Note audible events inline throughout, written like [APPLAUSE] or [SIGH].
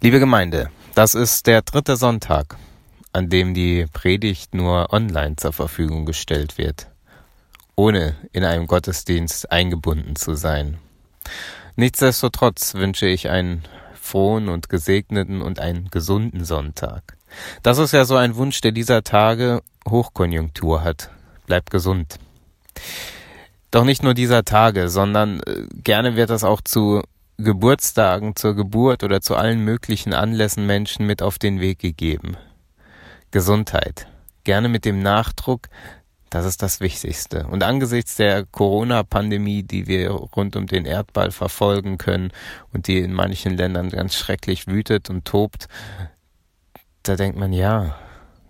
Liebe Gemeinde, das ist der dritte Sonntag, an dem die Predigt nur online zur Verfügung gestellt wird, ohne in einem Gottesdienst eingebunden zu sein. Nichtsdestotrotz wünsche ich einen frohen und gesegneten und einen gesunden Sonntag. Das ist ja so ein Wunsch, der dieser Tage Hochkonjunktur hat. Bleibt gesund. Doch nicht nur dieser Tage, sondern äh, gerne wird das auch zu Geburtstagen, zur Geburt oder zu allen möglichen Anlässen Menschen mit auf den Weg gegeben. Gesundheit. Gerne mit dem Nachdruck, das ist das Wichtigste. Und angesichts der Corona-Pandemie, die wir rund um den Erdball verfolgen können und die in manchen Ländern ganz schrecklich wütet und tobt, da denkt man, ja,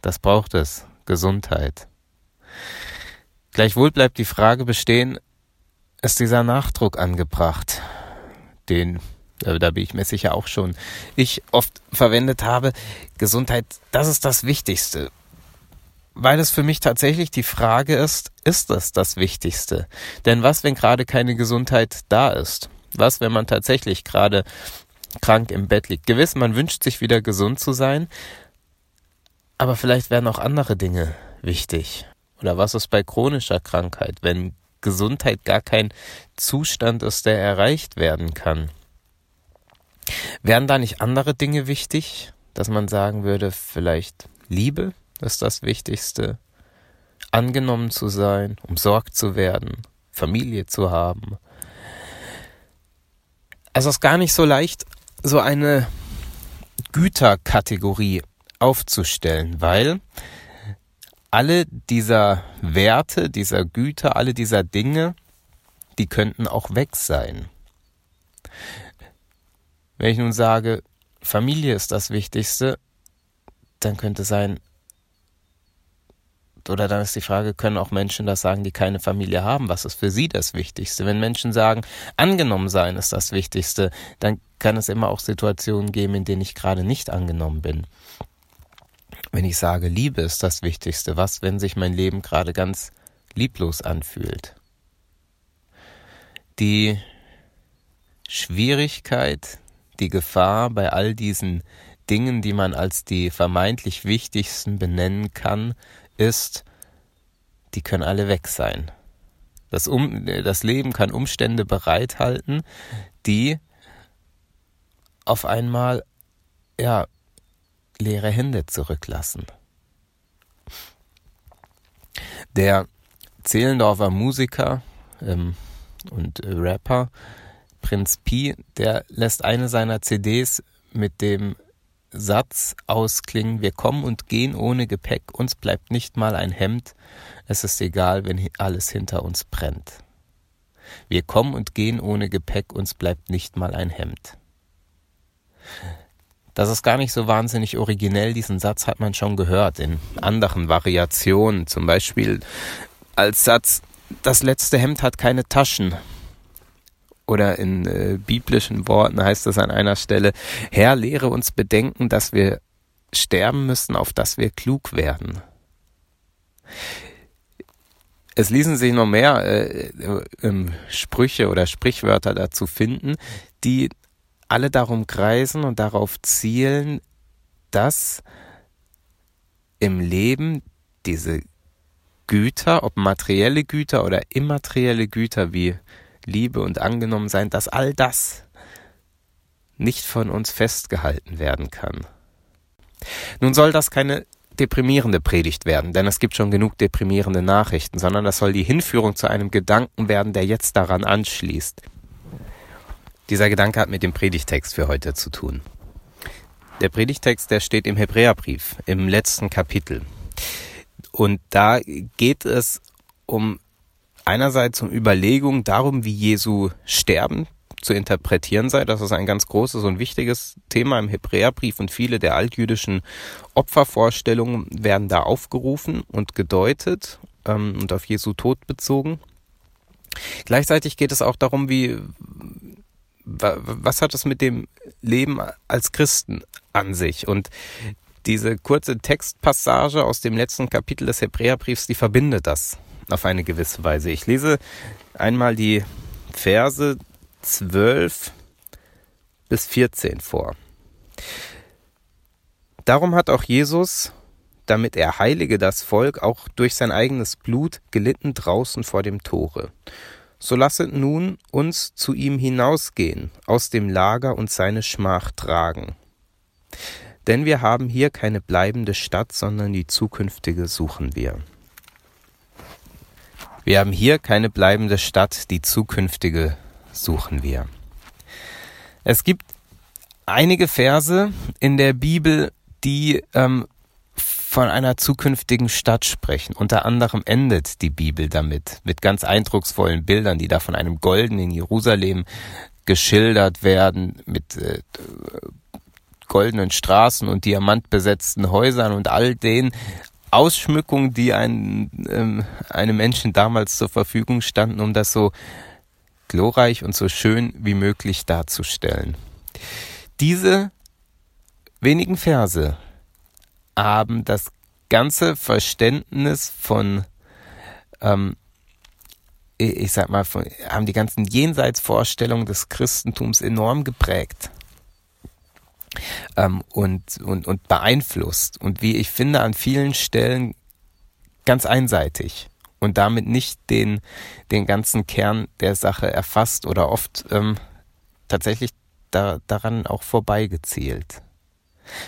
das braucht es. Gesundheit. Gleichwohl bleibt die Frage bestehen, ist dieser Nachdruck angebracht? Den, äh, da bin ich mir sicher auch schon, ich oft verwendet habe. Gesundheit, das ist das Wichtigste. Weil es für mich tatsächlich die Frage ist, ist das das Wichtigste? Denn was, wenn gerade keine Gesundheit da ist? Was, wenn man tatsächlich gerade krank im Bett liegt? Gewiss, man wünscht sich wieder gesund zu sein, aber vielleicht werden auch andere Dinge wichtig. Oder was ist bei chronischer Krankheit, wenn Gesundheit gar kein Zustand ist, der erreicht werden kann. Wären da nicht andere Dinge wichtig, dass man sagen würde, vielleicht Liebe ist das Wichtigste, angenommen zu sein, umsorgt zu werden, Familie zu haben. Also es ist gar nicht so leicht, so eine Güterkategorie aufzustellen, weil alle dieser Werte, dieser Güter, alle dieser Dinge, die könnten auch weg sein. Wenn ich nun sage, Familie ist das Wichtigste, dann könnte sein, oder dann ist die Frage, können auch Menschen das sagen, die keine Familie haben? Was ist für sie das Wichtigste? Wenn Menschen sagen, angenommen sein ist das Wichtigste, dann kann es immer auch Situationen geben, in denen ich gerade nicht angenommen bin wenn ich sage, Liebe ist das Wichtigste, was, wenn sich mein Leben gerade ganz lieblos anfühlt? Die Schwierigkeit, die Gefahr bei all diesen Dingen, die man als die vermeintlich wichtigsten benennen kann, ist, die können alle weg sein. Das, um, das Leben kann Umstände bereithalten, die auf einmal ja leere Hände zurücklassen. Der Zehlendorfer Musiker ähm, und Rapper Prinz Pi, der lässt eine seiner CDs mit dem Satz ausklingen, wir kommen und gehen ohne Gepäck, uns bleibt nicht mal ein Hemd, es ist egal, wenn alles hinter uns brennt. Wir kommen und gehen ohne Gepäck, uns bleibt nicht mal ein Hemd. Das ist gar nicht so wahnsinnig originell. Diesen Satz hat man schon gehört in anderen Variationen. Zum Beispiel als Satz, das letzte Hemd hat keine Taschen. Oder in äh, biblischen Worten heißt es an einer Stelle, Herr, lehre uns bedenken, dass wir sterben müssen, auf dass wir klug werden. Es ließen sich noch mehr äh, äh, Sprüche oder Sprichwörter dazu finden, die alle darum kreisen und darauf zielen, dass im Leben diese Güter, ob materielle Güter oder immaterielle Güter wie Liebe und angenommen sein, dass all das nicht von uns festgehalten werden kann. Nun soll das keine deprimierende Predigt werden, denn es gibt schon genug deprimierende Nachrichten, sondern das soll die Hinführung zu einem Gedanken werden, der jetzt daran anschließt. Dieser Gedanke hat mit dem Predigtext für heute zu tun. Der Predigtext, der steht im Hebräerbrief, im letzten Kapitel. Und da geht es um einerseits um Überlegungen darum, wie Jesu Sterben zu interpretieren sei. Das ist ein ganz großes und wichtiges Thema im Hebräerbrief und viele der altjüdischen Opfervorstellungen werden da aufgerufen und gedeutet ähm, und auf Jesu Tod bezogen. Gleichzeitig geht es auch darum, wie was hat es mit dem Leben als Christen an sich? Und diese kurze Textpassage aus dem letzten Kapitel des Hebräerbriefs, die verbindet das auf eine gewisse Weise. Ich lese einmal die Verse 12 bis 14 vor. Darum hat auch Jesus, damit er heilige das Volk, auch durch sein eigenes Blut gelitten draußen vor dem Tore. So lasset nun uns zu ihm hinausgehen, aus dem Lager und seine Schmach tragen. Denn wir haben hier keine bleibende Stadt, sondern die zukünftige suchen wir. Wir haben hier keine bleibende Stadt, die zukünftige suchen wir. Es gibt einige Verse in der Bibel, die ähm, von einer zukünftigen Stadt sprechen. Unter anderem endet die Bibel damit, mit ganz eindrucksvollen Bildern, die da von einem goldenen Jerusalem geschildert werden, mit äh, goldenen Straßen und diamantbesetzten Häusern und all den Ausschmückungen, die ein, ähm, einem Menschen damals zur Verfügung standen, um das so glorreich und so schön wie möglich darzustellen. Diese wenigen Verse haben das ganze Verständnis von, ähm, ich sag mal, von, haben die ganzen Jenseitsvorstellungen des Christentums enorm geprägt. Ähm, und, und, und beeinflusst. Und wie ich finde an vielen Stellen ganz einseitig. Und damit nicht den, den ganzen Kern der Sache erfasst oder oft ähm, tatsächlich da, daran auch vorbeigezielt.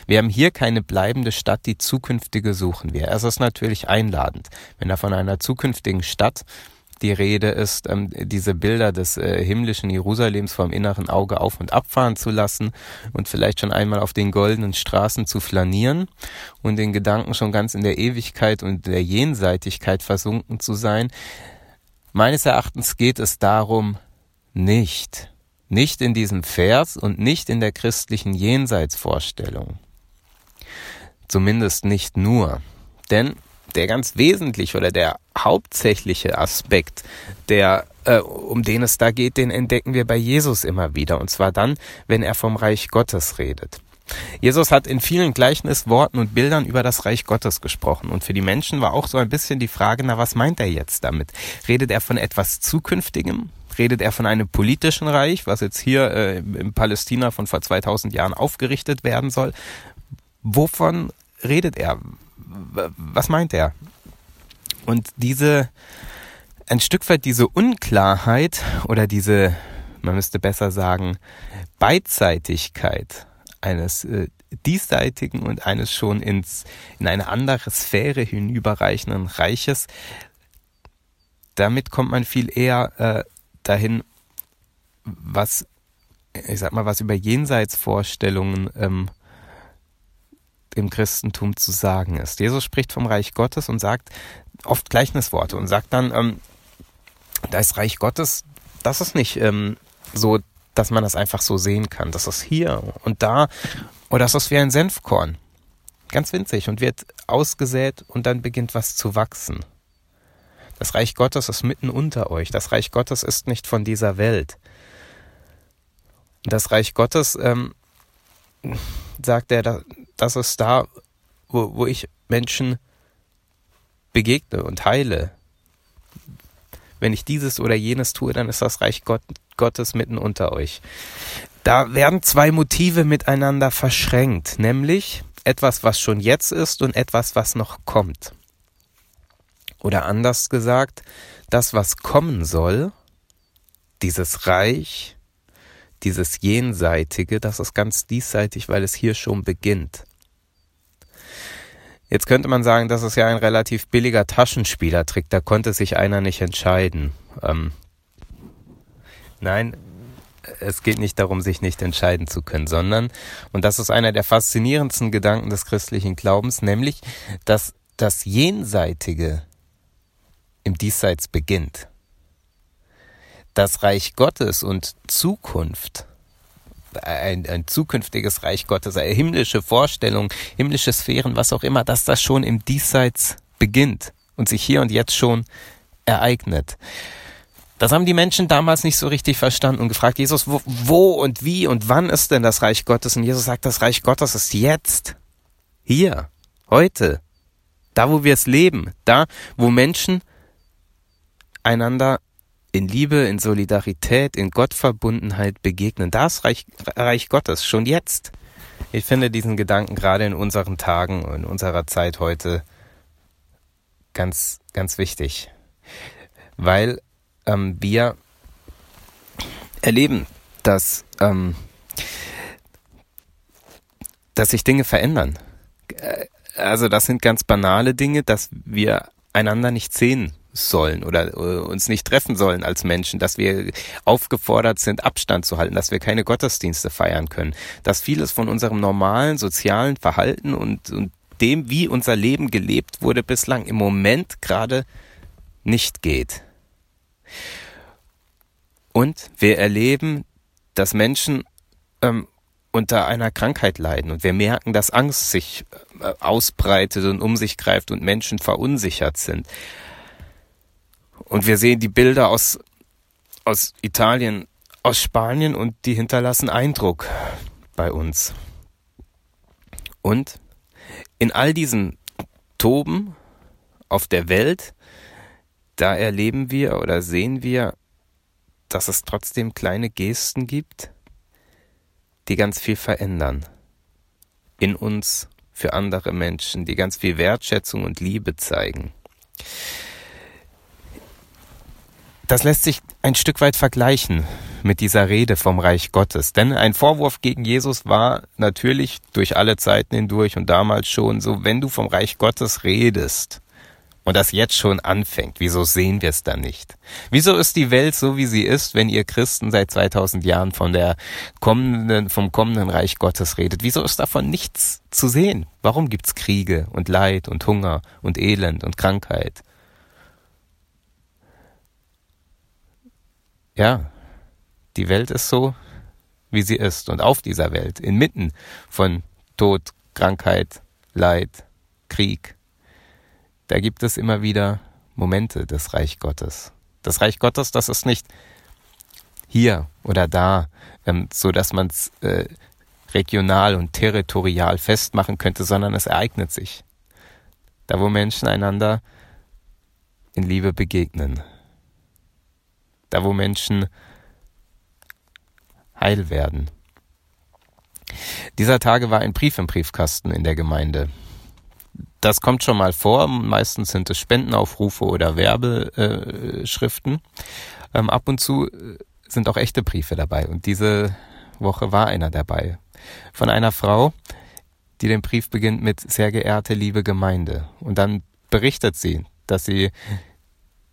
Wir haben hier keine bleibende Stadt, die zukünftige suchen wir. Es ist natürlich einladend, wenn da von einer zukünftigen Stadt die Rede ist, ähm, diese Bilder des äh, himmlischen Jerusalems vom inneren Auge auf und abfahren zu lassen und vielleicht schon einmal auf den goldenen Straßen zu flanieren und den Gedanken schon ganz in der Ewigkeit und der Jenseitigkeit versunken zu sein. Meines Erachtens geht es darum nicht. Nicht in diesem Vers und nicht in der christlichen Jenseitsvorstellung. Zumindest nicht nur. Denn der ganz wesentliche oder der hauptsächliche Aspekt, der äh, um den es da geht, den entdecken wir bei Jesus immer wieder. Und zwar dann, wenn er vom Reich Gottes redet. Jesus hat in vielen Gleichnisworten und Bildern über das Reich Gottes gesprochen. Und für die Menschen war auch so ein bisschen die Frage, na, was meint er jetzt damit? Redet er von etwas Zukünftigem? Redet er von einem politischen Reich, was jetzt hier äh, in Palästina von vor 2000 Jahren aufgerichtet werden soll? Wovon redet er? was meint er? Und diese, ein Stück weit diese Unklarheit oder diese, man müsste besser sagen, Beidseitigkeit eines äh, diesseitigen und eines schon ins, in eine andere Sphäre hinüberreichenden Reiches, damit kommt man viel eher äh, dahin, was, ich sag mal, was über Jenseitsvorstellungen ähm, im Christentum zu sagen ist. Jesus spricht vom Reich Gottes und sagt oft Gleichnisworte und sagt dann, ähm, das Reich Gottes, das ist nicht ähm, so, dass man das einfach so sehen kann. Das ist hier und da oder das ist wie ein Senfkorn. Ganz winzig und wird ausgesät und dann beginnt was zu wachsen. Das Reich Gottes ist mitten unter euch. Das Reich Gottes ist nicht von dieser Welt. Das Reich Gottes, ähm, sagt er, das ist da, wo, wo ich Menschen begegne und heile. Wenn ich dieses oder jenes tue, dann ist das Reich Gott, Gottes mitten unter euch. Da werden zwei Motive miteinander verschränkt, nämlich etwas, was schon jetzt ist und etwas, was noch kommt. Oder anders gesagt, das, was kommen soll, dieses Reich, dieses Jenseitige, das ist ganz diesseitig, weil es hier schon beginnt. Jetzt könnte man sagen, das ist ja ein relativ billiger Taschenspielertrick, da konnte sich einer nicht entscheiden. Ähm, nein, es geht nicht darum, sich nicht entscheiden zu können, sondern, und das ist einer der faszinierendsten Gedanken des christlichen Glaubens, nämlich, dass das Jenseitige im Diesseits beginnt. Das Reich Gottes und Zukunft ein, ein zukünftiges Reich Gottes, eine himmlische Vorstellung, himmlische Sphären, was auch immer, dass das schon im Diesseits beginnt und sich hier und jetzt schon ereignet. Das haben die Menschen damals nicht so richtig verstanden und gefragt, Jesus, wo, wo und wie und wann ist denn das Reich Gottes? Und Jesus sagt, das Reich Gottes ist jetzt, hier, heute, da wo wir es leben, da wo Menschen einander in Liebe, in Solidarität, in Gottverbundenheit begegnen. Das Reich, Reich Gottes, schon jetzt. Ich finde diesen Gedanken gerade in unseren Tagen und in unserer Zeit heute ganz, ganz wichtig, weil ähm, wir erleben, dass, ähm, dass sich Dinge verändern. Äh, also das sind ganz banale Dinge, dass wir einander nicht sehen sollen oder uh, uns nicht treffen sollen als Menschen, dass wir aufgefordert sind, Abstand zu halten, dass wir keine Gottesdienste feiern können, dass vieles von unserem normalen sozialen Verhalten und, und dem, wie unser Leben gelebt wurde, bislang im Moment gerade nicht geht. Und wir erleben, dass Menschen ähm, unter einer Krankheit leiden und wir merken, dass Angst sich äh, ausbreitet und um sich greift und Menschen verunsichert sind. Und wir sehen die Bilder aus, aus Italien, aus Spanien und die hinterlassen Eindruck bei uns. Und in all diesen Toben auf der Welt, da erleben wir oder sehen wir, dass es trotzdem kleine Gesten gibt, die ganz viel verändern. In uns, für andere Menschen, die ganz viel Wertschätzung und Liebe zeigen. Das lässt sich ein Stück weit vergleichen mit dieser Rede vom Reich Gottes. Denn ein Vorwurf gegen Jesus war natürlich durch alle Zeiten hindurch und damals schon so, wenn du vom Reich Gottes redest, und das jetzt schon anfängt, wieso sehen wir es dann nicht? Wieso ist die Welt so, wie sie ist, wenn ihr Christen seit 2000 Jahren von der kommenden, vom kommenden Reich Gottes redet? Wieso ist davon nichts zu sehen? Warum gibt's Kriege und Leid und Hunger und Elend und Krankheit? Ja, die Welt ist so, wie sie ist und auf dieser Welt, inmitten von Tod, Krankheit, Leid, Krieg, da gibt es immer wieder Momente des Reich Gottes. Das Reich Gottes, das ist nicht hier oder da, ähm, so dass man es äh, regional und territorial festmachen könnte, sondern es ereignet sich. Da, wo Menschen einander in Liebe begegnen. Da, wo Menschen heil werden. Dieser Tage war ein Brief im Briefkasten in der Gemeinde das kommt schon mal vor. Meistens sind es Spendenaufrufe oder Werbeschriften. Ähm, ab und zu äh, sind auch echte Briefe dabei. Und diese Woche war einer dabei. Von einer Frau, die den Brief beginnt mit sehr geehrte liebe Gemeinde. Und dann berichtet sie, dass sie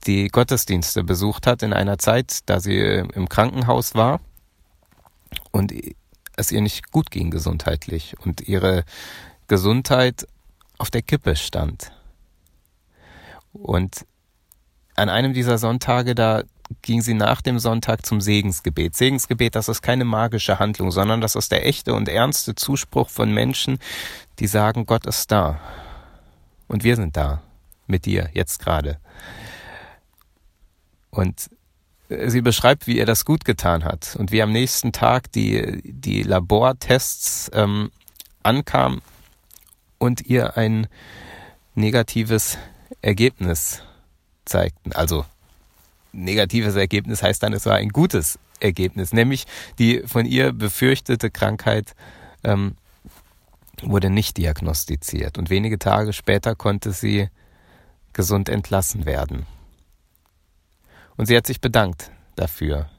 die Gottesdienste besucht hat in einer Zeit, da sie im Krankenhaus war und es ihr nicht gut ging gesundheitlich und ihre Gesundheit auf der Kippe stand. Und an einem dieser Sonntage, da ging sie nach dem Sonntag zum Segensgebet. Segensgebet, das ist keine magische Handlung, sondern das ist der echte und ernste Zuspruch von Menschen, die sagen, Gott ist da. Und wir sind da. Mit dir, jetzt gerade. Und sie beschreibt, wie ihr das gut getan hat und wie am nächsten Tag die, die Labortests ähm, ankamen und ihr ein negatives Ergebnis zeigten. Also negatives Ergebnis heißt dann, es war ein gutes Ergebnis, nämlich die von ihr befürchtete Krankheit ähm, wurde nicht diagnostiziert und wenige Tage später konnte sie gesund entlassen werden. Und sie hat sich bedankt dafür.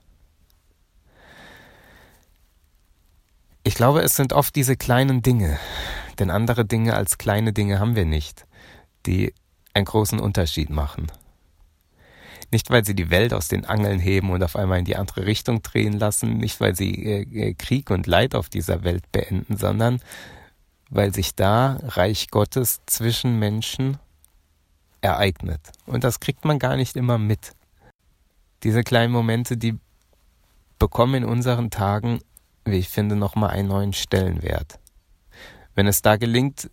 Ich glaube, es sind oft diese kleinen Dinge, denn andere Dinge als kleine Dinge haben wir nicht, die einen großen Unterschied machen. Nicht, weil sie die Welt aus den Angeln heben und auf einmal in die andere Richtung drehen lassen, nicht, weil sie äh, Krieg und Leid auf dieser Welt beenden, sondern weil sich da Reich Gottes zwischen Menschen ereignet. Und das kriegt man gar nicht immer mit. Diese kleinen Momente, die bekommen in unseren Tagen, wie ich finde, nochmal einen neuen Stellenwert wenn es da gelingt,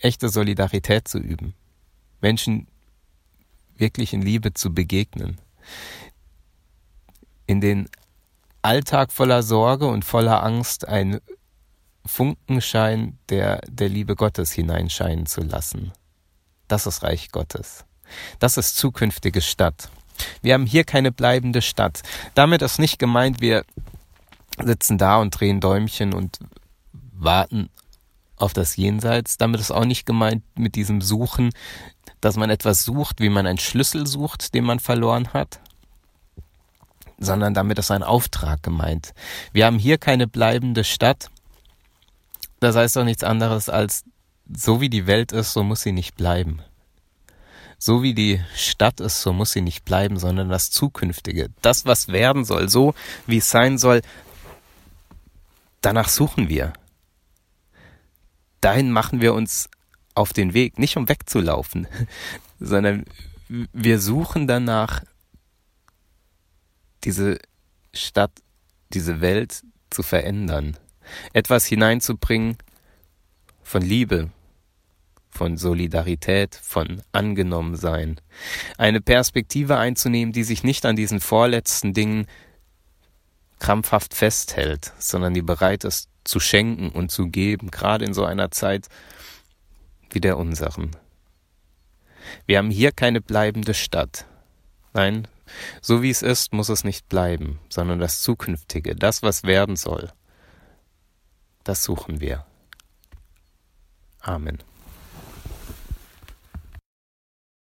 echte Solidarität zu üben, Menschen wirklich in Liebe zu begegnen, in den Alltag voller Sorge und voller Angst ein Funkenschein der, der Liebe Gottes hineinscheinen zu lassen. Das ist Reich Gottes. Das ist zukünftige Stadt. Wir haben hier keine bleibende Stadt. Damit ist nicht gemeint, wir sitzen da und drehen Däumchen und warten auf das Jenseits. Damit ist auch nicht gemeint mit diesem Suchen, dass man etwas sucht, wie man einen Schlüssel sucht, den man verloren hat, sondern damit ist ein Auftrag gemeint. Wir haben hier keine bleibende Stadt. Das heißt doch nichts anderes als, so wie die Welt ist, so muss sie nicht bleiben. So wie die Stadt ist, so muss sie nicht bleiben, sondern das Zukünftige. Das, was werden soll, so wie es sein soll, danach suchen wir. Dahin machen wir uns auf den Weg, nicht um wegzulaufen, [LAUGHS] sondern wir suchen danach, diese Stadt, diese Welt zu verändern, etwas hineinzubringen von Liebe, von Solidarität, von Angenommensein, eine Perspektive einzunehmen, die sich nicht an diesen vorletzten Dingen krampfhaft festhält, sondern die bereit ist zu schenken und zu geben, gerade in so einer Zeit wie der unseren. Wir haben hier keine bleibende Stadt. Nein, so wie es ist, muss es nicht bleiben, sondern das Zukünftige, das, was werden soll, das suchen wir. Amen.